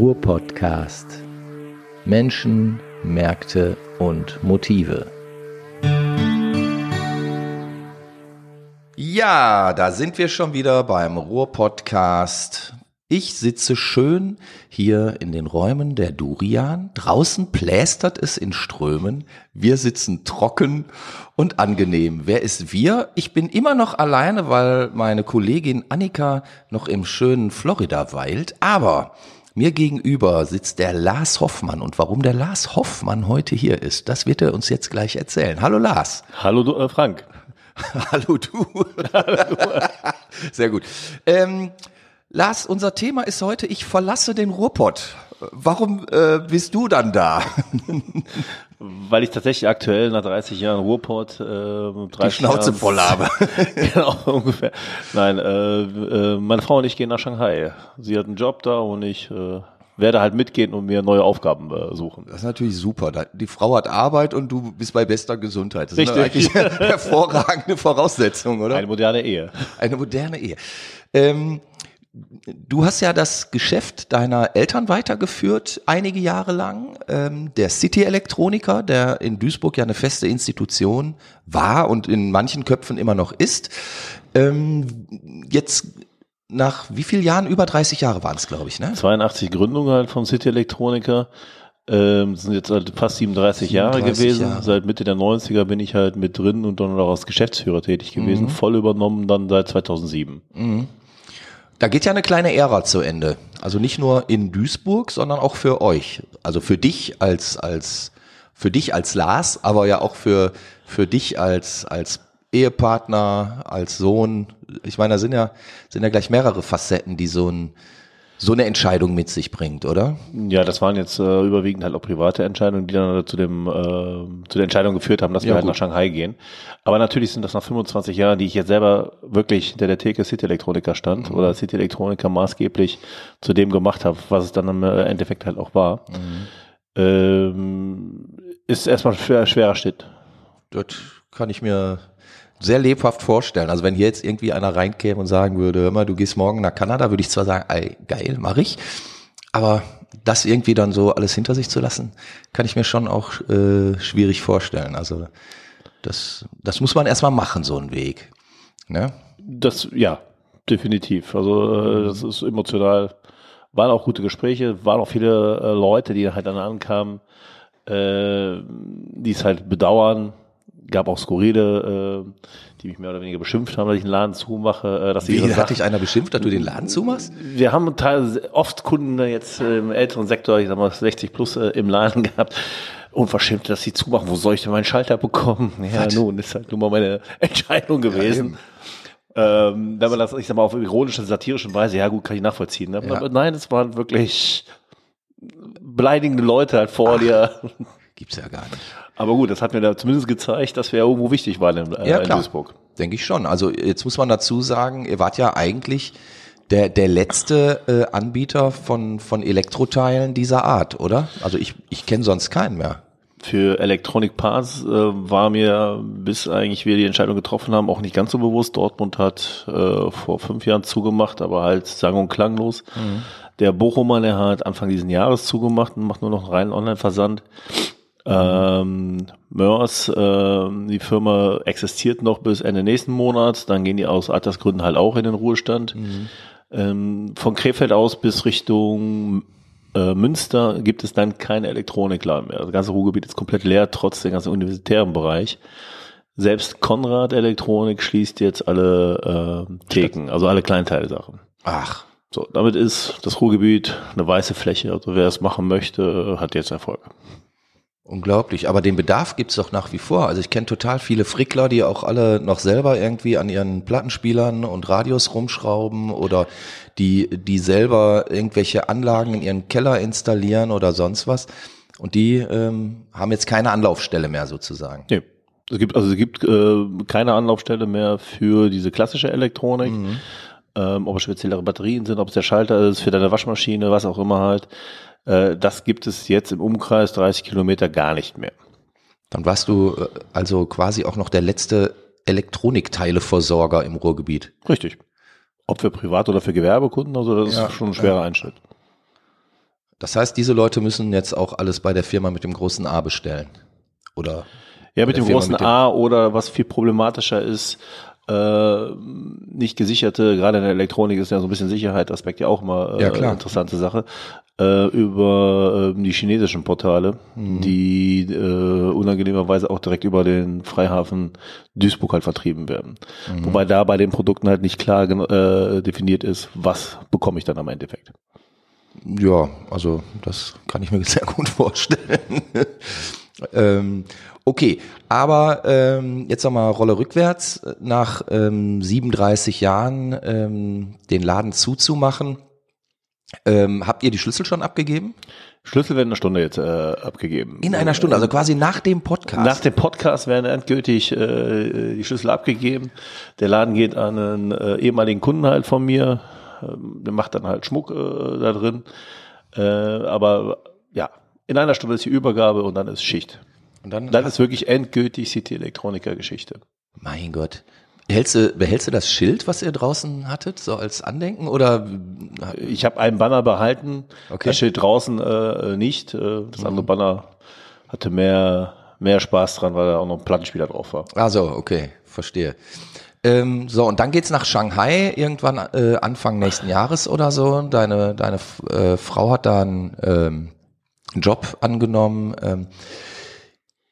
Ruhr-Podcast. Menschen, Märkte und Motive. Ja, da sind wir schon wieder beim Ruhr-Podcast. Ich sitze schön hier in den Räumen der Durian. Draußen plästert es in Strömen. Wir sitzen trocken und angenehm. Wer ist wir? Ich bin immer noch alleine, weil meine Kollegin Annika noch im schönen Florida weilt. Aber mir gegenüber sitzt der Lars Hoffmann. Und warum der Lars Hoffmann heute hier ist, das wird er uns jetzt gleich erzählen. Hallo Lars. Hallo du, äh, Frank. Hallo du. Sehr gut. Ähm, Lars, unser Thema ist heute, ich verlasse den Ruhrpott. Warum äh, bist du dann da? Weil ich tatsächlich aktuell nach 30 Jahren Ruhrpott äh, Die Schnauze Jahren, voll habe. genau, ungefähr. Nein, äh, äh, meine Frau und ich gehen nach Shanghai. Sie hat einen Job da und ich äh, werde halt mitgehen und mir neue Aufgaben äh, suchen. Das ist natürlich super. Die Frau hat Arbeit und du bist bei bester Gesundheit. Das ist Richtig. eigentlich eine hervorragende Voraussetzung, oder? Eine moderne Ehe. Eine moderne Ehe. Ähm, du hast ja das Geschäft deiner Eltern weitergeführt, einige Jahre lang. Ähm, der City Elektroniker, der in Duisburg ja eine feste Institution war und in manchen Köpfen immer noch ist. Ähm, jetzt nach wie vielen Jahren? Über 30 Jahre waren es, glaube ich, ne? 82 Gründung halt vom City Elektroniker. Ähm, sind jetzt halt fast 37, Jahre 37 gewesen. Jahre. Seit Mitte der 90er bin ich halt mit drin und dann auch als Geschäftsführer tätig gewesen. Voll übernommen dann seit 2007. Da geht ja eine kleine Ära zu Ende. Also nicht nur in Duisburg, sondern auch für euch. Also für dich als, als, für dich als Lars, aber ja auch für, für dich als, als Ehepartner, als Sohn. Ich meine, da sind ja, sind ja gleich mehrere Facetten, die so ein, so eine Entscheidung mit sich bringt, oder? Ja, das waren jetzt äh, überwiegend halt auch private Entscheidungen, die dann zu dem äh, zu der Entscheidung geführt haben, dass Ja, wir halt gut. nach Shanghai gehen. Aber natürlich sind das nach 25 Jahren, die ich jetzt selber wirklich hinter der Theke City Elektroniker stand Mhm. oder City Elektroniker maßgeblich zu dem gemacht habe, was es dann im äh, Endeffekt halt auch war. Mhm. Ähm, ist erstmal ein schwer, schwerer Schritt. Das kann ich mir sehr lebhaft vorstellen. Also wenn hier jetzt irgendwie einer reinkäme und sagen würde, hör mal, du gehst morgen nach Kanada, würde ich zwar sagen, ey, geil, mach ich. Aber das irgendwie dann so alles hinter sich zu lassen, kann ich mir schon auch äh, schwierig vorstellen. Also das, das muss man erstmal machen, so einen Weg. Ne? Das, ja, definitiv. Also äh, das ist emotional. Waren auch gute Gespräche, waren auch viele äh, Leute, die halt dann ankamen, äh, die es halt bedauern. Gab auch skurrile, äh, die mich mehr oder weniger beschimpft haben, dass ich einen Laden zumache, äh, dass Wie hat Sachen- dich einer beschimpft, dass du den Laden zumachst? wir haben teilweise oft Kunden jetzt im älteren Sektor, ich sag mal 60 plus äh, im Laden gehabt. Unverschämt, dass sie zumachen. Wo soll ich denn meinen Schalter bekommen? Ja, Was? nun, ist halt nun mal meine Entscheidung gewesen. ähm, wenn man das, ich sag mal, auf ironische, satirische Weise, ja gut, kann ich nachvollziehen. Ne? Ja. Aber nein, es waren wirklich beleidigende Leute halt vor dir. Gibt's ja gar nicht. Aber gut, das hat mir da zumindest gezeigt, dass wir irgendwo wichtig waren in, äh, Ja, in klar. Duisburg. Denke ich schon. Also jetzt muss man dazu sagen, ihr wart ja eigentlich der, der letzte äh, Anbieter von, von Elektroteilen dieser Art, oder? Also ich, ich kenne sonst keinen mehr. Für Electronic Parts äh, war mir, bis eigentlich wir die Entscheidung getroffen haben, auch nicht ganz so bewusst. Dortmund hat äh, vor fünf Jahren zugemacht, aber halt sang- und klanglos. Der Bochumer, der hat Anfang diesen Jahres zugemacht und macht nur noch einen reinen Online-Versand. Ähm, Mörs, ähm, die Firma existiert noch bis Ende nächsten Monats, dann gehen die aus Altersgründen halt auch in den Ruhestand. Ähm, von Krefeld aus bis Richtung äh, Münster gibt es dann keine Elektronikladen mehr. Das ganze Ruhrgebiet ist komplett leer, trotz dem ganzen universitären Bereich. Selbst Konrad Elektronik schließt jetzt alle äh, Theken, also alle Kleinteilsachen. Ach, So, damit ist das Ruhrgebiet eine weiße Fläche. Also wer es machen möchte, hat jetzt Erfolg. Unglaublich. Aber den Bedarf gibt's doch nach wie vor. Also ich kenne total viele Frickler, die auch alle noch selber irgendwie an ihren Plattenspielern und Radios rumschrauben oder die, die selber irgendwelche Anlagen in ihren Keller installieren oder sonst was. Und die ähm, haben jetzt keine Anlaufstelle mehr sozusagen. Nee. Es gibt, also es gibt äh, keine Anlaufstelle mehr für diese klassische Elektronik. Ähm, ob es speziellere Batterien sind, ob es der Schalter ist für deine Waschmaschine, was auch immer halt. Äh, das gibt es jetzt im Umkreis 30 Kilometer gar nicht mehr. Dann warst du äh, also quasi auch noch der letzte Elektronikteileversorger im Ruhrgebiet. Richtig. Ob für Privat- oder für Gewerbekunden, also das Ja, ist schon ein schwerer Einschnitt. Das heißt, diese Leute müssen jetzt auch alles bei der Firma mit dem großen A bestellen. Oder? Ja, mit dem Firma großen mit dem- A oder was viel problematischer ist, äh, nicht gesicherte, gerade in der Elektronik ist ja so ein bisschen Sicherheitsaspekt ja auch mal äh, Ja, klar. interessante Sache, äh, über äh, die chinesischen Portale, Mhm. die äh, unangenehmerweise auch direkt über den Freihafen Duisburg halt vertrieben werden. Mhm. Wobei da bei den Produkten halt nicht klar äh, definiert ist, was bekomme ich dann am Endeffekt. Ja, also das kann ich mir sehr gut vorstellen. ähm, okay, aber ähm, jetzt nochmal Rolle rückwärts. Nach ähm, 37 Jahren ähm, den Laden zuzumachen, ähm, habt ihr die Schlüssel schon abgegeben? Schlüssel werden eine Stunde jetzt äh, abgegeben. In einer Stunde, also quasi nach dem Podcast. Nach dem Podcast werden endgültig äh, die Schlüssel abgegeben. Der Laden geht an einen äh, ehemaligen Kunden halt von mir. Ähm, der macht dann halt Schmuck äh, da drin. Äh, aber ja, in einer Stunde ist die Übergabe und dann ist Schicht. Und dann, Dann ist wirklich endgültig City Elektroniker Geschichte. mein Gott. Behältst du, behältst du das Schild, was ihr draußen hattet, so als Andenken? Oder Ich habe einen Banner behalten, Okay. das steht draußen äh, nicht. Äh, das andere Banner hatte mehr, mehr Spaß dran, weil da auch noch ein Plattenspieler drauf war. Also, okay, verstehe. Ähm, so, und dann geht's nach Shanghai irgendwann äh, Anfang nächsten Jahres oder so. Deine, deine äh, Frau hat da einen ähm, Job angenommen. Ähm,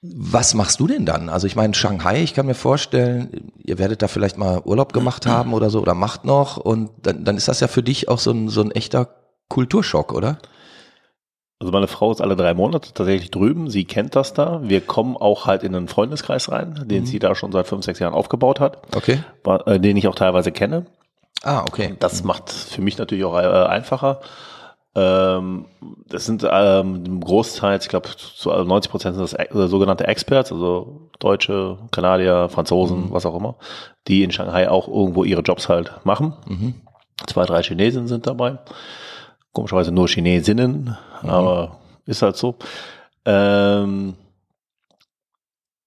was machst du denn dann? Also ich meine, Shanghai, ich kann mir vorstellen, ihr werdet da vielleicht mal Urlaub gemacht haben oder so oder macht noch und dann, dann ist das ja für dich auch so ein, so ein echter Kulturschock, oder? Also meine Frau ist alle drei Monate tatsächlich drüben. Sie kennt das da. Wir kommen auch halt in einen Freundeskreis rein, den sie da schon seit fünf, sechs Jahren aufgebaut hat, Okay. äh, den ich auch teilweise kenne. Ah, okay. Das macht für mich natürlich auch äh, einfacher. Ähm, das sind ähm, im Großteil, ich glaube, zu 90 Prozent sind das äh, sogenannte Experts, also Deutsche, Kanadier, Franzosen, was auch immer, die in Shanghai auch irgendwo ihre Jobs halt machen. Mhm. Zwei, drei Chinesen sind dabei. Komischerweise nur Chinesinnen, aber ist halt so. Ähm,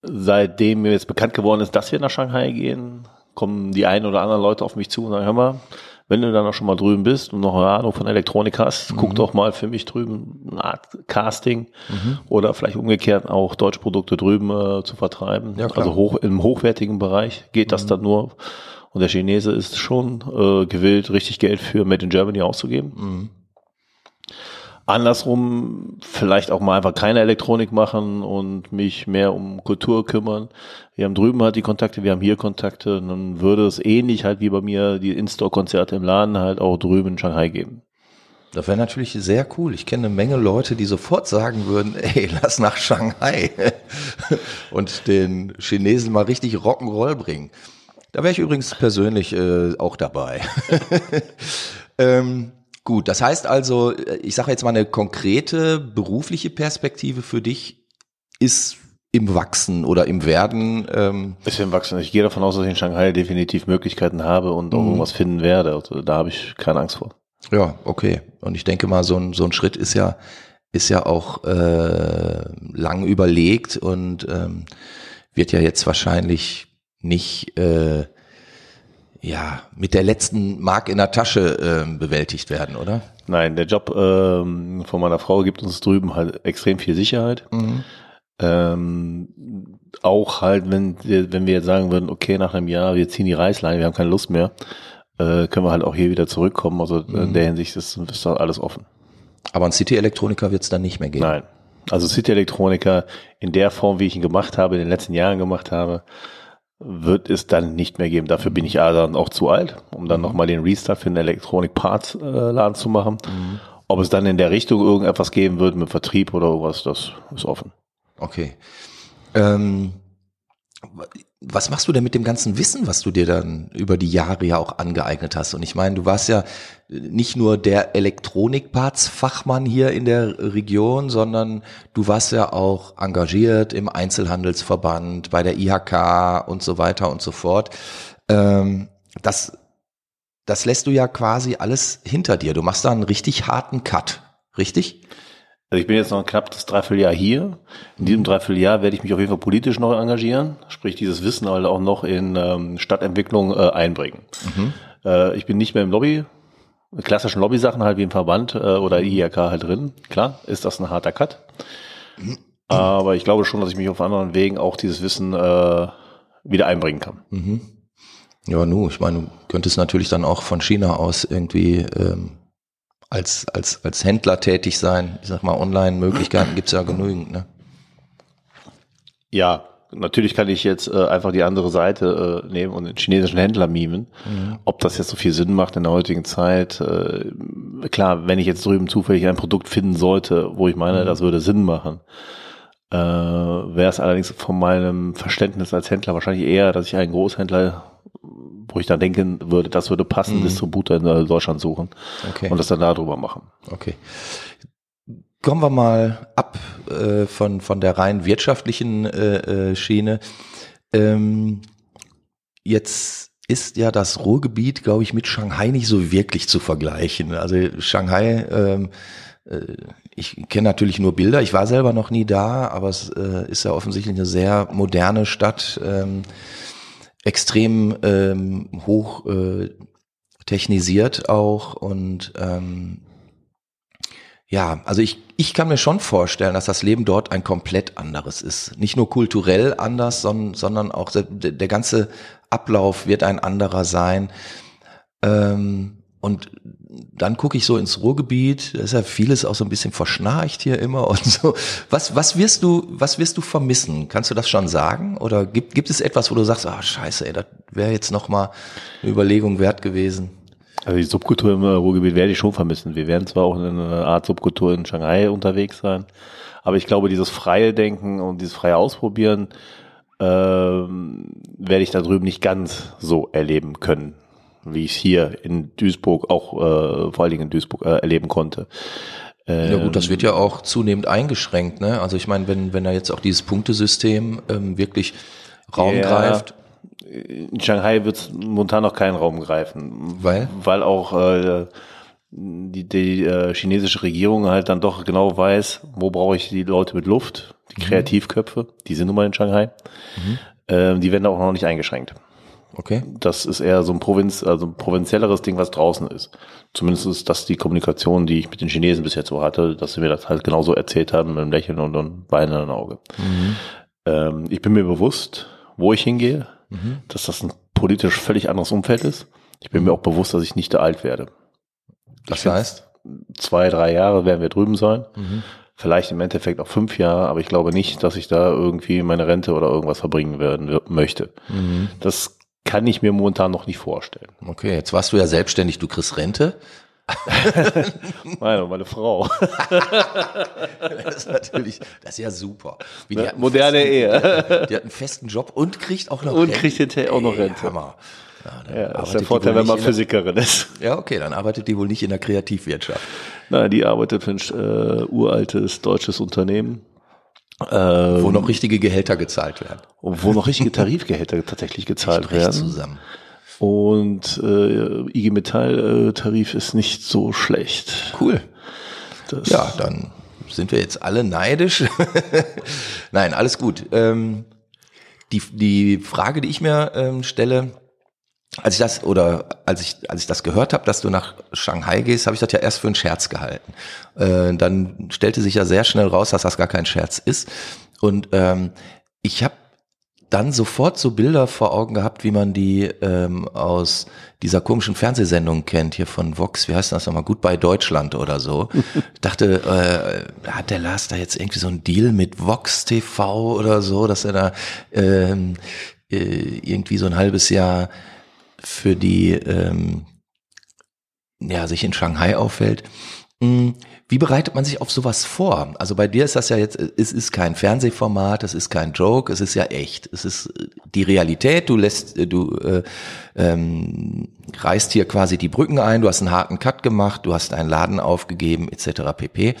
seitdem mir jetzt bekannt geworden ist, dass wir nach Shanghai gehen, kommen die ein oder anderen Leute auf mich zu und sagen, hör mal, wenn du dann auch schon mal drüben bist und noch eine Ahnung von Elektronik hast, guck doch mal für mich drüben eine Art Casting oder vielleicht umgekehrt auch deutsche Produkte drüben äh, zu vertreiben. Ja, also hoch, im hochwertigen Bereich geht das dann nur. Und der Chinese ist schon äh, gewillt, richtig Geld für Made in Germany auszugeben. Andersrum vielleicht auch mal einfach keine Elektronik machen und mich mehr um Kultur kümmern. Wir haben drüben halt die Kontakte, wir haben hier Kontakte. Und dann würde es ähnlich halt wie bei mir die In-Store-Konzerte im Laden halt auch drüben in Shanghai geben. Das wäre natürlich sehr cool. Ich kenne eine Menge Leute, die sofort sagen würden, ey, lass nach Shanghai und den Chinesen mal richtig Rock'n'Roll bringen. Da wäre ich übrigens persönlich äh, auch dabei. ähm, gut, das heißt also, äh, ich sage jetzt mal eine konkrete berufliche Perspektive für dich ist im Wachsen oder im Werden. Ähm, Bisschen wachsen. Ich gehe davon aus, dass ich in Shanghai definitiv Möglichkeiten habe und auch irgendwas finden werde. Also da habe ich keine Angst vor. Ja, okay. Und ich denke mal, so ein, so ein Schritt ist ja, ist ja auch äh, lang überlegt und ähm, wird ja jetzt wahrscheinlich nicht äh, ja mit der letzten Mark in der Tasche ähm, bewältigt werden, oder? Nein, der Job ähm, von meiner Frau gibt uns drüben halt extrem viel Sicherheit. Ähm, auch halt, wenn, wir- wenn wir jetzt sagen würden, okay, nach einem Jahr, wir ziehen die Reißleine, wir haben keine Lust mehr, äh, können wir halt auch hier wieder zurückkommen. Also in der Hinsicht ist, ist da alles offen. Aber ein City-Elektroniker wird es dann nicht mehr geben. Nein. Also City Elektroniker in der Form, wie ich ihn gemacht habe, in den letzten Jahren gemacht habe, wird es dann nicht mehr geben. Dafür bin ich A dann auch zu alt, um dann nochmal den Restart für den Electronic Parts äh, Laden zu machen. Ob es dann in der Richtung irgendetwas geben wird mit Vertrieb oder irgendwas, das ist offen. Okay. Ähm, was machst du denn mit dem ganzen Wissen, was du dir dann über die Jahre ja auch angeeignet hast? Und ich meine, du warst ja nicht nur der Elektronikparts-Fachmann hier in der Region, sondern du warst ja auch engagiert im Einzelhandelsverband, bei der IHK und so weiter und so fort. Ähm, das, das lässt du ja quasi alles hinter dir. Du machst da einen richtig harten Cut, richtig? Also ich bin jetzt noch ein knappes Dreivierteljahr hier. In diesem Dreivierteljahr werde ich mich auf jeden Fall politisch noch engagieren, sprich dieses Wissen halt auch noch in ähm, Stadtentwicklung äh, einbringen. Äh, ich bin nicht mehr im Lobby klassischen Lobby-Sachen halt wie im Verband äh, oder IHK halt drin. Klar, ist das ein harter Cut. Aber ich glaube schon, dass ich mich auf anderen Wegen auch dieses Wissen äh, wieder einbringen kann. Mhm. Ja, nu, ich meine, du könntest natürlich dann auch von China aus irgendwie ähm, als, als, als Händler tätig sein. Ich sag mal, Online-Möglichkeiten gibt's ja genügend, ne? Ja, natürlich kann ich jetzt äh, einfach die andere Seite äh, nehmen und den chinesischen Händler mimen. Mhm. Ob das jetzt so viel Sinn macht in der heutigen Zeit, äh, klar, wenn ich jetzt drüben zufällig ein Produkt finden sollte, wo ich meine, mhm. das würde Sinn machen, äh, wäre es allerdings von meinem Verständnis als Händler wahrscheinlich eher, dass ich einen Großhändler wo ich dann denken würde, das würde passen, mhm. Distributor in Deutschland suchen okay. und das dann darüber machen. Okay. Kommen wir mal ab äh, von, von der rein wirtschaftlichen äh, äh, Schiene. Ähm, jetzt ist ja das Ruhrgebiet, glaube ich, mit Shanghai nicht so wirklich zu vergleichen. Also Shanghai, ähm, äh, ich kenne natürlich nur Bilder, ich war selber noch nie da, aber es äh, ist ja offensichtlich eine sehr moderne Stadt, ähm, extrem ähm, hoch äh, technisiert auch und ähm, ja, also ich, ich kann mir schon vorstellen, dass das Leben dort ein komplett anderes ist. Nicht nur kulturell anders, sondern, sondern auch der, der ganze Ablauf wird ein anderer sein. Ähm, und dann gucke ich so ins Ruhrgebiet, da ist ja vieles auch so ein bisschen verschnarcht hier immer und so. Was, was wirst du, was wirst du vermissen? Kannst du das schon sagen? Oder gibt, gibt es etwas, wo du sagst, ah, scheiße, ey, das wäre jetzt nochmal eine Überlegung wert gewesen? Also die Subkultur im Ruhrgebiet werde ich schon vermissen. Wir werden zwar auch in einer Art Subkultur in Shanghai unterwegs sein, aber ich glaube, dieses freie Denken und dieses freie Ausprobieren ähm, werde ich da drüben nicht ganz so erleben können, wie ich es hier in Duisburg auch äh, vor allen Dingen in Duisburg äh, erleben konnte. ja gut, das wird ja auch zunehmend eingeschränkt. Ne? Also ich meine, wenn, wenn da jetzt auch dieses Punktesystem ähm, wirklich Raum ja, greift, in Shanghai wird es momentan noch keinen Raum greifen. Weil? Weil auch äh, die, die äh, chinesische Regierung halt dann doch genau weiß, wo brauche ich die Leute mit Luft, die mhm. Kreativköpfe, die sind nun mal in Shanghai. Mhm. Ähm, die werden auch noch nicht eingeschränkt. Okay. Das ist eher so ein Provinz, also ein provinzielleres Ding, was draußen ist. Zumindest ist das die Kommunikation, die ich mit den Chinesen bis jetzt so hatte, dass sie mir das halt genauso erzählt haben, mit einem Lächeln und einem weinenden Auge. Mhm. Ähm, ich bin mir bewusst, wo ich hingehe, mhm. dass das ein politisch völlig anderes Umfeld ist. Ich bin mir auch bewusst, dass ich nicht alt werde. Das heißt? Zwei, drei Jahre werden wir drüben sein. Mhm. Vielleicht im Endeffekt auch fünf Jahre, aber ich glaube nicht, dass ich da irgendwie meine Rente oder irgendwas verbringen werden möchte. Mhm. Das kann ich mir momentan noch nicht vorstellen. Okay, jetzt warst du ja selbstständig, du kriegst Rente. meine, meine Frau. das ist natürlich, das ist ja super. Wie die Moderne festen, Ehe. Die hat einen festen Job und kriegt auch noch und Rente. Und kriegt hinterher auch noch Rente. Hammer. Ja, ja das ist der Vorteil, wenn man Physikerin ist. Ja, okay, dann arbeitet die wohl nicht in der Kreativwirtschaft. Nein, die arbeitet für ein äh, uraltes deutsches Unternehmen. Ähm, wo noch richtige Gehälter gezahlt werden. Wo noch richtige Tarifgehälter tatsächlich gezahlt werden. zusammen. Und äh, IG Metall-Tarif ist nicht so schlecht. Cool. Das ja, dann sind wir jetzt alle neidisch. Nein, alles gut. Ähm, die, die Frage, die ich mir ähm, stelle, als ich das oder als ich als ich das gehört habe, dass du nach Shanghai gehst, habe ich das ja erst für einen Scherz gehalten. Äh, dann stellte sich ja sehr schnell raus, dass das gar kein Scherz ist. Und ähm, ich habe dann sofort so Bilder vor Augen gehabt, wie man die ähm, aus dieser komischen Fernsehsendung kennt, hier von Vox, wie heißt das nochmal, Gut bei Deutschland oder so. dachte, äh, hat der Lars da jetzt irgendwie so einen Deal mit Vox TV oder so, dass er da ähm, äh, irgendwie so ein halbes Jahr für die ähm, ja, sich in Shanghai auffällt. Mhm. Wie bereitet man sich auf sowas vor? Also bei dir ist das ja jetzt, es ist kein Fernsehformat, es ist kein Joke, es ist ja echt. Es ist äh, die Realität, du lässt, äh, du äh, ähm, reißt hier quasi die Brücken ein, du hast einen harten Cut gemacht, du hast einen Laden aufgegeben, etc. pp.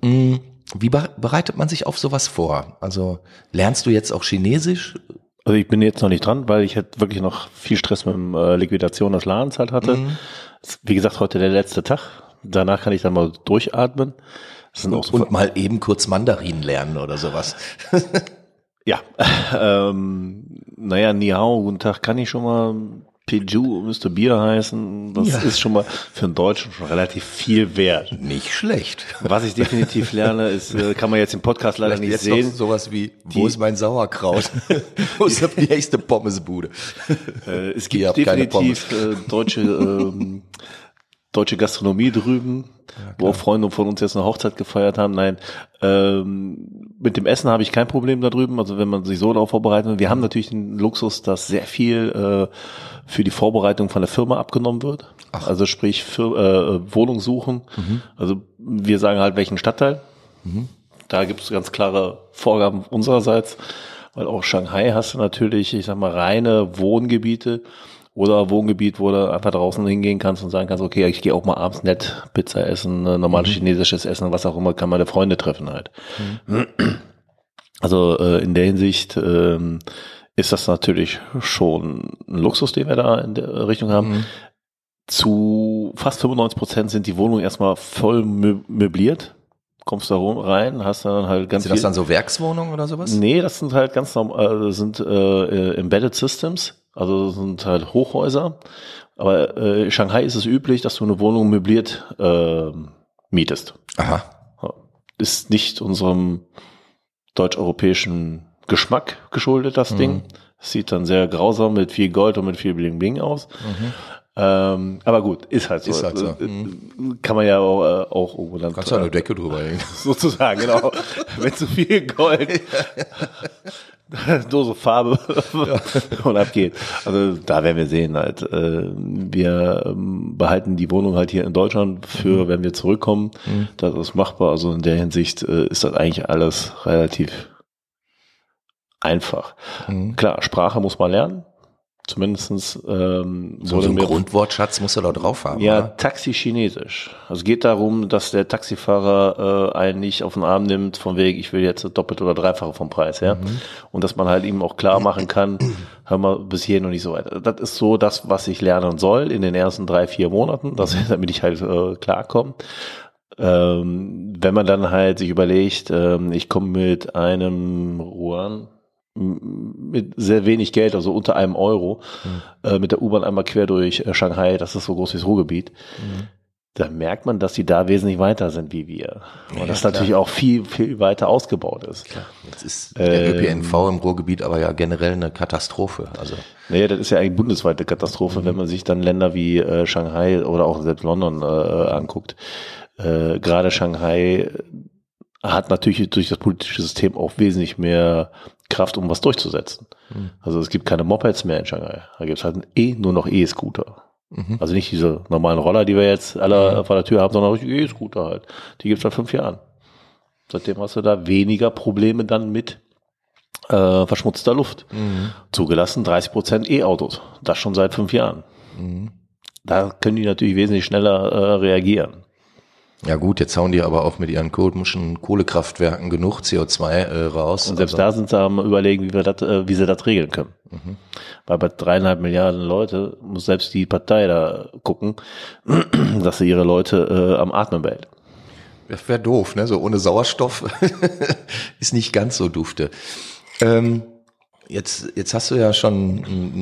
Mm, wie bereitet man sich auf sowas vor? Also lernst du jetzt auch Chinesisch? Also ich bin jetzt noch nicht dran, weil ich halt wirklich noch viel Stress mit dem äh, Liquidation des Ladens halt hatte. Mhm. Wie gesagt, heute der letzte Tag Danach kann ich dann mal durchatmen. und, so und mal eben kurz Mandarin lernen oder sowas. ja, ähm, naja, Niao, guten Tag, kann ich schon mal Piju müsste Bier heißen. Das Ja. ist schon mal für einen Deutschen schon relativ viel wert. Nicht schlecht. Was ich definitiv lerne, ist, äh, kann man jetzt im Podcast leider nicht jetzt sehen. noch sowas wie, Die- wo ist mein Sauerkraut? wo ist die nächste Pommesbude? Äh, es gibt definitiv äh, deutsche, ähm, deutsche Gastronomie drüben, wo auch Freunde von uns jetzt eine Hochzeit gefeiert haben. Nein, ähm, mit dem Essen habe ich kein Problem da drüben. Also wenn man sich so darauf vorbereitet. Wir haben natürlich den Luxus, dass sehr viel äh, für die Vorbereitung von der Firma abgenommen wird. Also sprich für, äh, Wohnung suchen. Also wir sagen halt welchen Stadtteil. Da gibt es ganz klare Vorgaben unsererseits, weil auch Shanghai hast du natürlich, ich sag mal, reine Wohngebiete oder Wohngebiet, wo du einfach draußen hingehen kannst und sagen kannst, okay, ich gehe auch mal abends nett Pizza essen, äh, normales chinesisches Essen, was auch immer, kann meine Freunde treffen halt. Also äh, in der Hinsicht ähm, ist das natürlich schon ein Luxus, den wir da in der Richtung haben. Zu fast 95 Prozent sind die Wohnungen erstmal voll mö- möbliert. Kommst da rein, hast dann halt ganz Sind das dann so Werkswohnungen oder sowas? Nee, das sind halt ganz normal, äh, sind äh, äh, Embedded Systems, also das sind halt Hochhäuser. Aber äh, in Shanghai ist es üblich, dass du eine Wohnung möbliert äh, mietest. Aha. Ist nicht unserem deutsch-europäischen Geschmack geschuldet, das Ding. Sieht dann sehr grausam mit viel Gold und mit viel Bling Bling aus. Ähm, aber gut, ist halt so. Ist halt so. Äh, äh, Kann man ja auch, äh, auch irgendwo dann Kannst du eine Decke drüber hängen. sozusagen, genau. Wenn zu viel Gold, Dose Farbe und ab geht. Also da werden wir sehen halt. Äh, wir ähm, behalten die Wohnung halt hier in Deutschland für, wenn wir zurückkommen. Das ist machbar. Also in der Hinsicht äh, ist das eigentlich alles relativ einfach. Mhm. Klar, Sprache muss man lernen. Zumindestens ähm, So, wurde so ein Grundwortschatz musst du da drauf haben. ja, oder? Taxi Chinesisch. Also es geht darum, dass der Taxifahrer äh, einen nicht auf den Arm nimmt, von wegen, ich will jetzt doppelt oder dreifache vom Preis, ja. Und dass man halt ihm auch klar machen kann, hör mal, bis hierhin und nicht so weiter. Das ist so das, was ich lernen soll in den ersten drei, vier Monaten, dass, damit ich halt äh, klarkomme. Ähm, wenn man dann halt sich überlegt, ähm, ich komme mit einem Ruan mit sehr wenig Geld, also unter einem Euro, äh, mit der U-Bahn einmal quer durch äh, Shanghai, das ist so groß wie das Ruhrgebiet, da merkt man, dass die da wesentlich weiter sind wie wir. Und Ja, das klar. natürlich auch viel, viel weiter ausgebaut ist. Jetzt ist der Ähm, ÖPNV im Ruhrgebiet aber ja generell eine Katastrophe. Also Naja, das ist ja eigentlich bundesweite Katastrophe, wenn man sich dann Länder wie äh, Shanghai oder auch selbst London äh, anguckt. Äh, Gerade Shanghai hat natürlich durch das politische System auch wesentlich mehr Kraft, um was durchzusetzen. Also es gibt keine Mopeds mehr in Shanghai. Da gibt es halt eh nur noch E-Scooter. Also nicht diese normalen Roller, die wir jetzt alle vor der Tür haben, sondern E-Scooter halt. Die gibt es seit fünf Jahren. Seitdem hast du da weniger Probleme dann mit äh, verschmutzter Luft. Zugelassen 30 Prozent E-Autos. Das schon seit fünf Jahren. Da können die natürlich wesentlich schneller äh, reagieren. Ja gut, jetzt hauen die aber auch mit ihren komischen Kohlekraftwerken genug CO2 äh, raus. Und selbst also, da sind sie am überlegen, wie, wir das, äh, wie sie das regeln können. Weil bei dreieinhalb Milliarden Leute muss selbst die Partei da gucken, dass sie ihre Leute äh, am Atmen behält. Das wäre doof, ne? So ohne Sauerstoff ist nicht ganz so dufte. Ähm, jetzt, jetzt hast du ja schon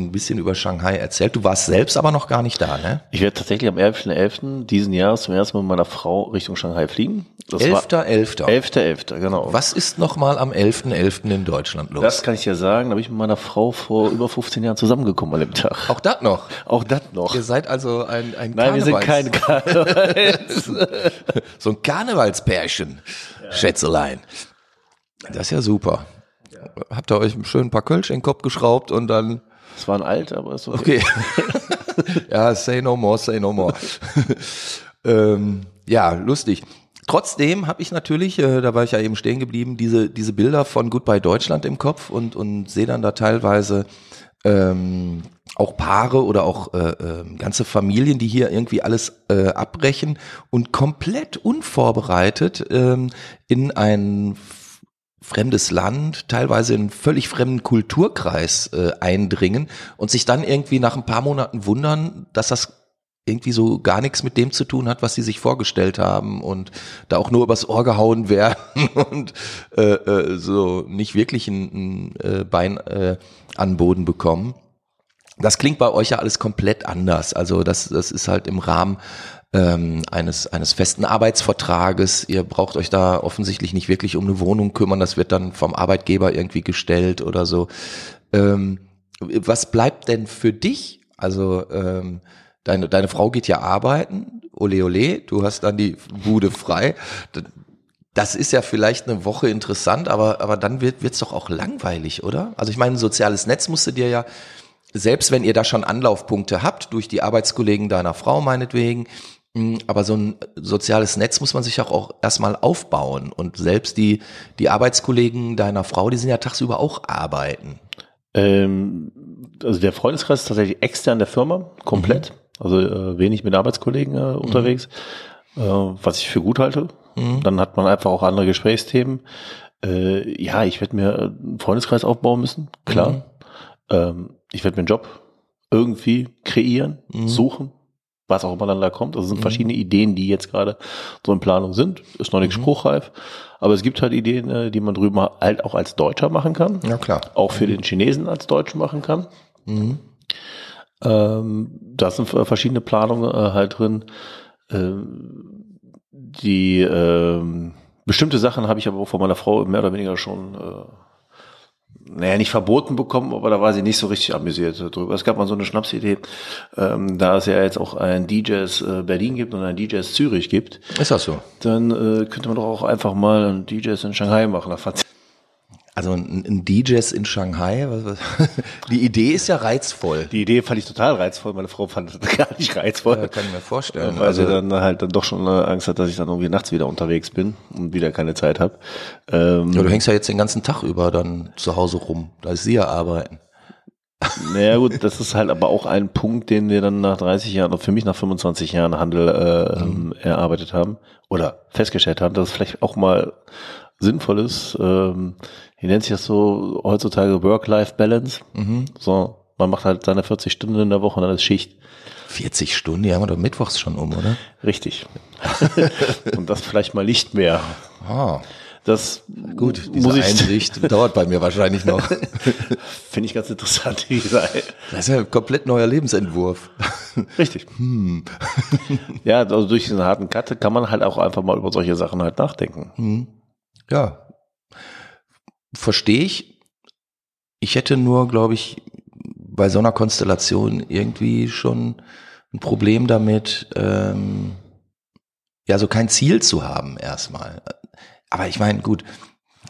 ein bisschen über Shanghai erzählt. Du warst selbst aber noch gar nicht da, ne? Ich werde tatsächlich am 11.11. diesen Jahres zum ersten Mal mit meiner Frau Richtung Shanghai fliegen. Das war 11.11. 11.11., genau. Was ist noch mal am 11.11. in Deutschland los? Das kann ich dir sagen, da bin ich mit meiner Frau vor über 15 Jahren zusammengekommen an dem Tag. Auch das noch. Auch das noch. Ihr seid also ein, ein Nein, wir sind Karnevals- keine Karnevals. so ein Karnevalspärchen, Schätzelein. Das ist ja super. Habt ihr euch schön ein paar Kölsch in den Kopf geschraubt und dann Es war ein alt, aber ist okay. Okay. ja, say no more, say no more. ähm, ja, lustig. Trotzdem habe ich natürlich, äh, da war ich ja eben stehen geblieben, diese, diese Bilder von Goodbye Deutschland im Kopf und, und sehe dann da teilweise ähm, auch Paare oder auch äh, äh, ganze Familien, die hier irgendwie alles äh, abbrechen und komplett unvorbereitet ähm, in ein fremdes Land, teilweise in einen völlig fremden Kulturkreis äh, eindringen und sich dann irgendwie nach ein paar Monaten wundern, dass das irgendwie so gar nichts mit dem zu tun hat, was sie sich vorgestellt haben und da auch nur übers Ohr gehauen werden und äh, äh, so nicht wirklich ein, ein äh, Bein äh, an Boden bekommen. Das klingt bei euch ja alles komplett anders. Also das, das ist halt im Rahmen ähm, eines, eines festen Arbeitsvertrages. Ihr braucht euch da offensichtlich nicht wirklich um eine Wohnung kümmern. Das wird dann vom Arbeitgeber irgendwie gestellt oder so. Ähm, was bleibt denn für dich? Also ähm, deine, deine Frau geht ja arbeiten, ole ole, du hast dann die Bude frei. Das ist ja vielleicht eine Woche interessant, aber, aber dann wird es doch auch langweilig, oder? Also ich meine, ein soziales Netz musst du dir ja, selbst wenn ihr da schon Anlaufpunkte habt, durch die Arbeitskollegen deiner Frau meinetwegen, aber so ein soziales Netz muss man sich auch, auch erstmal aufbauen. Und selbst die, die Arbeitskollegen deiner Frau, die sind ja tagsüber auch arbeiten. Ähm, also der Freundeskreis ist tatsächlich extern der Firma, komplett. Mhm. Also äh, wenig mit Arbeitskollegen äh, unterwegs, mhm. äh, was ich für gut halte. Mhm. Dann hat man einfach auch andere Gesprächsthemen. Äh, ja, ich werde mir einen Freundeskreis aufbauen müssen, klar. Mhm. Ähm, ich werde mir einen Job irgendwie kreieren, mhm. suchen, was auch immer dann da kommt. Also es sind mhm. verschiedene Ideen, die jetzt gerade so in Planung sind. Ist noch nicht mhm. spruchreif. Aber es gibt halt Ideen, äh, die man drüben halt auch als Deutscher machen kann. Ja, klar. Auch für mhm. den Chinesen als Deutschen machen kann. Mhm. Ähm, da sind verschiedene Planungen äh, halt drin. Ähm, die ähm, bestimmte Sachen habe ich aber auch von meiner Frau mehr oder weniger schon äh, naja, nicht verboten bekommen, aber da war sie nicht so richtig amüsiert drüber. Es gab mal so eine Schnapsidee, ähm, da es ja jetzt auch ein DJs äh, Berlin gibt und ein DJs Zürich gibt. Ist das so? Dann äh, könnte man doch auch einfach mal ein DJs in Shanghai machen. Da also ein, ein DJs in Shanghai, die Idee ist ja reizvoll. Die Idee fand ich total reizvoll, meine Frau fand es gar nicht reizvoll. Ja, kann ich mir vorstellen. Weil also, sie dann halt dann doch schon äh, Angst hat, dass ich dann irgendwie nachts wieder unterwegs bin und wieder keine Zeit habe. Ähm, ja, du hängst ja jetzt den ganzen Tag über dann zu Hause rum, da ist sie ja arbeiten. Naja gut, das ist halt aber auch ein Punkt, den wir dann nach 30 Jahren, oder für mich nach 25 Jahren Handel äh, mhm. erarbeitet haben oder festgestellt haben, dass es vielleicht auch mal sinnvoll ist, ähm, wie nennt sich das so heutzutage, Work-Life-Balance. Mhm. So, man macht halt seine 40 Stunden in der Woche und dann ist Schicht. 40 Stunden, die haben wir doch mittwochs schon um, oder? Richtig. und das vielleicht mal nicht mehr. Ah. Das gut, diese muss ich Einsicht dauert bei mir wahrscheinlich noch. Finde ich ganz interessant. das ist ja ein komplett neuer Lebensentwurf. Richtig. Hm. ja, also durch diesen harten Cut kann man halt auch einfach mal über solche Sachen halt nachdenken. Hm. Ja, verstehe ich. Ich hätte nur, glaube ich, bei so einer Konstellation irgendwie schon ein Problem damit, ähm, ja, so kein Ziel zu haben erstmal. Aber ich meine, gut,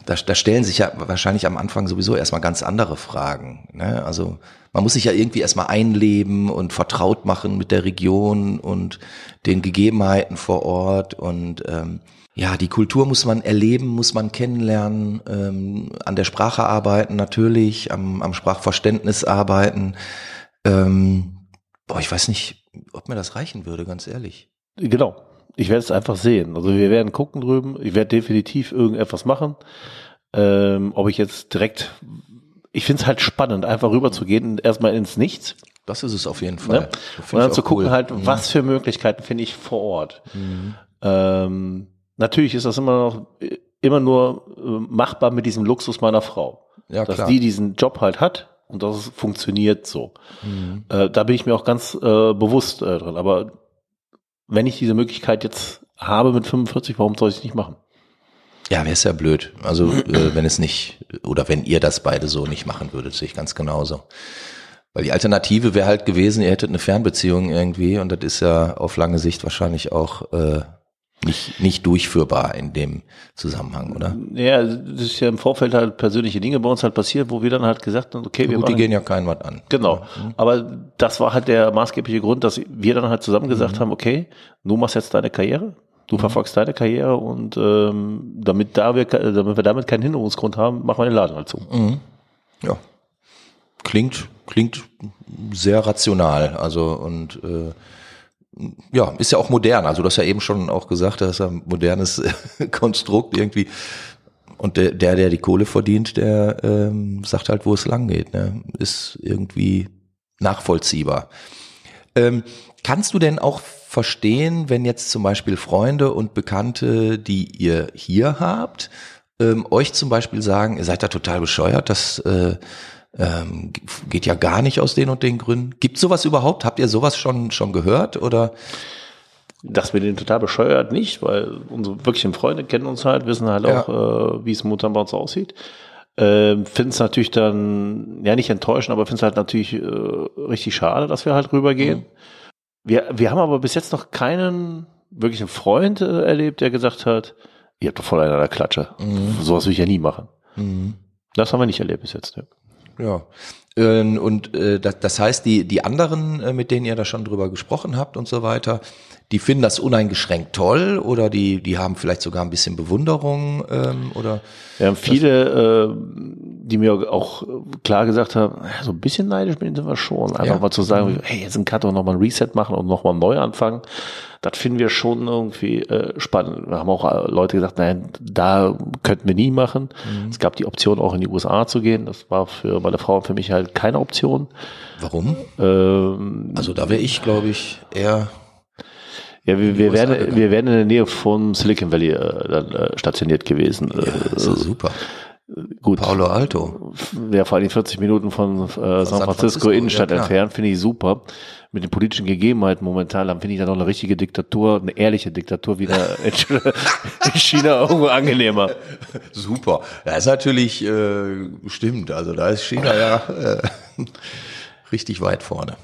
da, da stellen sich ja wahrscheinlich am Anfang sowieso erstmal ganz andere Fragen. Ne? Also man muss sich ja irgendwie erstmal einleben und vertraut machen mit der Region und den Gegebenheiten vor Ort und ähm, ja, die Kultur muss man erleben, muss man kennenlernen, ähm, an der Sprache arbeiten natürlich, am, am Sprachverständnis arbeiten. Ähm, boah, ich weiß nicht, ob mir das reichen würde, ganz ehrlich. Genau. Ich werde es einfach sehen. Also wir werden gucken drüben. Ich werde definitiv irgendetwas machen. Ähm, ob ich jetzt direkt, ich finde es halt spannend, einfach rüber zu gehen und erstmal ins Nichts. Das ist es auf jeden Fall. Ne? Und dann zu gucken cool. halt, mhm. was für Möglichkeiten finde ich vor Ort. Mhm. Ähm, natürlich ist das immer noch immer nur äh, machbar mit diesem Luxus meiner Frau. Ja, dass klar. die diesen Job halt hat und das funktioniert so. Mhm. Äh, da bin ich mir auch ganz äh, bewusst äh, drin. Aber wenn ich diese Möglichkeit jetzt habe mit 45, warum soll ich es nicht machen? Ja, wäre es ja blöd. Also äh, wenn es nicht, oder wenn ihr das beide so nicht machen würdet, sehe ich ganz genauso. Weil die Alternative wäre halt gewesen, ihr hättet eine Fernbeziehung irgendwie und das ist ja auf lange Sicht wahrscheinlich auch äh, nicht, nicht durchführbar in dem Zusammenhang, oder? Ja, das ist ja im Vorfeld halt persönliche Dinge bei uns halt passiert, wo wir dann halt gesagt haben, okay, wir Gut, die gehen ja keinen was an. Genau. Mhm. Aber das war halt der maßgebliche Grund, dass wir dann halt zusammen gesagt mhm. haben, okay, du machst jetzt deine Karriere, du mhm. verfolgst deine Karriere und ähm, damit da wir, damit wir damit keinen Hinderungsgrund haben, machen wir den Laden halt zu. Mhm. Ja. Klingt, klingt sehr rational. Also und äh, ja, ist ja auch modern. Also du hast ja eben schon auch gesagt, das ist ein modernes Konstrukt irgendwie. Und der, der, der die Kohle verdient, der ähm, sagt halt, wo es lang geht. Ne? Ist irgendwie nachvollziehbar. Ähm, kannst du denn auch verstehen, wenn jetzt zum Beispiel Freunde und Bekannte, die ihr hier habt, ähm, euch zum Beispiel sagen, ihr seid da total bescheuert, dass äh, ähm, geht ja gar nicht aus den und den Gründen. Gibt sowas überhaupt? Habt ihr sowas schon, schon gehört oder? Das mit den total bescheuert nicht, weil unsere wirklichen Freunde kennen uns halt, wissen halt Ja. auch, äh, wie es momentan bei uns aussieht. Ähm, finden es natürlich dann, ja nicht enttäuschend, aber finden es halt natürlich äh, richtig schade, dass wir halt rübergehen. Mhm. Wir, wir haben aber bis jetzt noch keinen wirklichen Freund äh, erlebt, der gesagt hat, ihr habt doch voll einen an der Klatsche. Mhm. Sowas will ich ja nie machen. Mhm. Das haben wir nicht erlebt bis jetzt. Ne? Ja. Ähm, Und äh, das, das heißt, die, die anderen, äh, mit denen ihr da schon drüber gesprochen habt und so weiter, die finden das uneingeschränkt toll oder die, die haben vielleicht sogar ein bisschen Bewunderung ähm, oder Wir haben viele, äh, die mir auch klar gesagt haben, "Ja, so ein bisschen neidisch bin wir schon. Einfach Ja. mal zu sagen, hey, jetzt ein Cut und nochmal ein Reset machen und nochmal neu anfangen. Das finden wir schon irgendwie äh, spannend. Wir haben auch äh, Leute gesagt, nein, da könnten wir nie machen. Es gab die Option, auch in die USA zu gehen. Das war für meine Frau und für mich halt keine Option. warum? Ähm, Also da wäre ich, glaube ich, eher ja, wir, wir, USA gegangen. wir wären in der Nähe von Silicon Valley äh, dann, äh, stationiert gewesen. ja, ist ja äh, super. gut. Paulo Alto. ja, vor allem 40 Minuten von äh, San Francisco, Francisco, Innenstadt ja, entfernt, finde ich super. Mit den politischen Gegebenheiten momentan, dann finde ich da noch eine richtige Diktatur, eine ehrliche Diktatur wieder in in China irgendwo angenehmer. Super. Das ist natürlich äh, stimmt. Also da ist China ja äh, richtig weit vorne.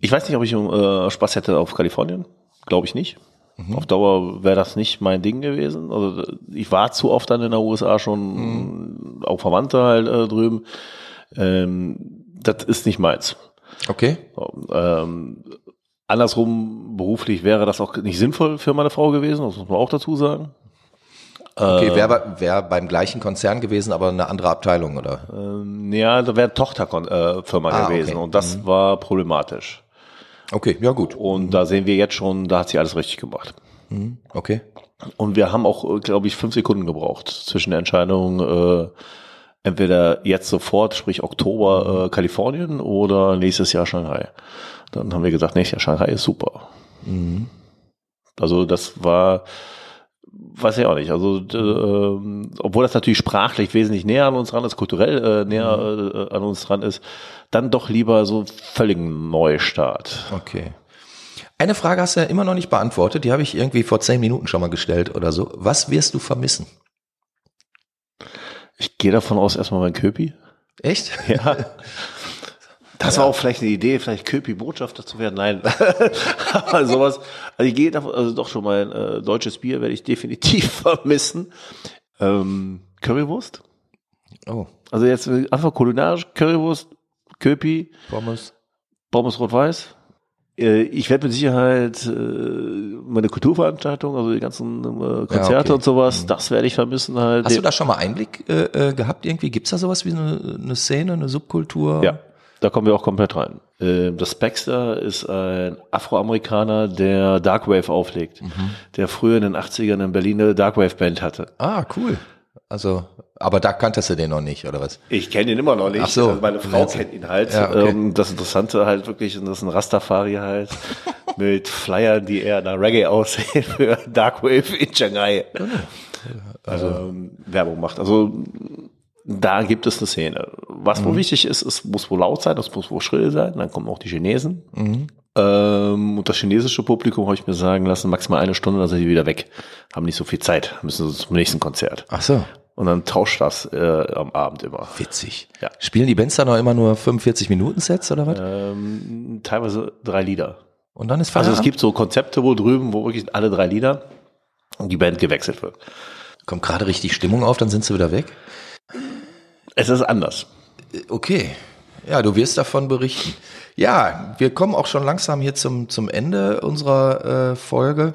Ich weiß nicht, ob ich äh, Spaß hätte auf Kalifornien. Glaube ich nicht. Auf Dauer wäre das nicht mein Ding gewesen. Also ich war zu oft dann in der USA schon, auch Verwandte halt äh, drüben. Ähm, das ist nicht meins. Okay. Ähm, andersrum beruflich wäre das auch nicht sinnvoll für meine Frau gewesen, das muss man auch dazu sagen. Okay, wäre wär beim gleichen Konzern gewesen, aber eine andere Abteilung, oder? Ähm, ja, da wäre Tochterfirma äh, Ah, gewesen okay. und das war problematisch. Okay, ja gut. Und da sehen wir jetzt schon, da hat sie alles richtig gemacht. Okay. Und wir haben auch, glaube ich, fünf Sekunden gebraucht zwischen der Entscheidung, äh, entweder jetzt sofort, sprich Oktober äh, Kalifornien oder nächstes Jahr Shanghai. Dann haben wir gesagt, nächstes Jahr Shanghai ist super. Also das war, weiß ich auch nicht. Also ähm, obwohl das natürlich sprachlich wesentlich näher an uns dran ist, kulturell äh, näher äh, an uns dran ist, dann doch lieber so völligen Neustart. Okay. Eine Frage hast du ja immer noch nicht beantwortet, die habe ich irgendwie vor zehn Minuten schon mal gestellt oder so. Was wirst du vermissen? Ich gehe davon aus, erstmal mein Köpi. Echt? Ja. Das war auch vielleicht eine Idee, vielleicht Köpi Botschafter zu werden. Nein, aber sowas. Also ich gehe davon, also doch schon mal ein äh, deutsches Bier werde ich definitiv vermissen. Ähm, Currywurst. Oh, Also jetzt einfach kulinarisch Currywurst, Köpi, Pommes. Pommes rot-weiß. Äh, Ich werde mit Sicherheit äh, meine Kulturveranstaltung, also die ganzen äh, Konzerte okay. und sowas, das werde ich vermissen halt. Hast du da schon mal Einblick äh, äh, gehabt irgendwie? Gibt's da sowas wie eine, eine Szene, eine Subkultur? Ja, da kommen wir auch komplett rein. Ähm, Das Baxter ist ein Afroamerikaner, der Darkwave auflegt, der früher in den 80ern in Berlin eine Darkwave-Band hatte. Ah, cool. Also, aber da kanntest du den noch nicht, oder was? Ich kenne ihn immer noch nicht. Ach so. Also meine Frau kennt ihn halt. Ja, okay. Ähm, Das Interessante halt wirklich, das ist ein Rastafari halt, mit Flyern, die eher nach Reggae aussehen für Darkwave in Shanghai. Also ähm, Werbung macht. Also da gibt es eine Szene. Was Mhm. wohl wichtig ist, es muss wohl laut sein, es muss wohl schrill sein. Dann kommen auch die Chinesen. Mhm. Ähm, und das chinesische Publikum habe ich mir sagen lassen, maximal eine Stunde, dann sind die wieder weg. Haben nicht so viel Zeit, müssen zum nächsten Konzert. Ach so, Und dann tauscht das äh, am Abend immer. witzig. Ja. Spielen die Bands da noch immer nur 45 Minuten Sets oder was? Ähm, teilweise drei Lieder. Und dann ist Also Feierabend? es gibt so Konzepte wohl drüben, wo wirklich alle drei Lieder und die Band gewechselt wird. kommt gerade richtig Stimmung auf, dann sind sie wieder weg. Es ist anders. Okay. Ja, du wirst davon berichten. Ja, wir kommen auch schon langsam hier zum, zum Ende unserer äh, Folge.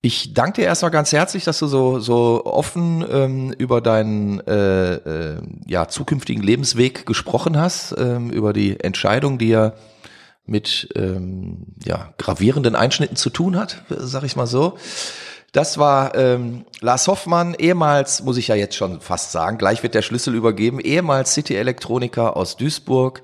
Ich danke dir erstmal ganz herzlich, dass du so, so offen ähm, über deinen äh, äh, ja, zukünftigen Lebensweg gesprochen hast, ähm, über die Entscheidung, die ja mit ähm, ja, gravierenden Einschnitten zu tun hat, sag ich mal so. Das war ähm, Lars Hoffmann, ehemals, muss ich ja jetzt schon fast sagen, gleich wird der Schlüssel übergeben, ehemals City-Elektroniker aus Duisburg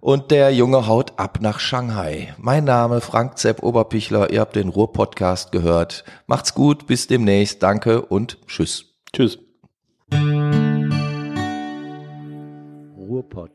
und der Junge haut ab nach Shanghai. Mein Name Frank Zepp Oberpichler, ihr habt den Ruhr-Podcast gehört. Macht's gut, bis demnächst, danke und tschüss. Tschüss. Ruhr Ruhr-Podcast.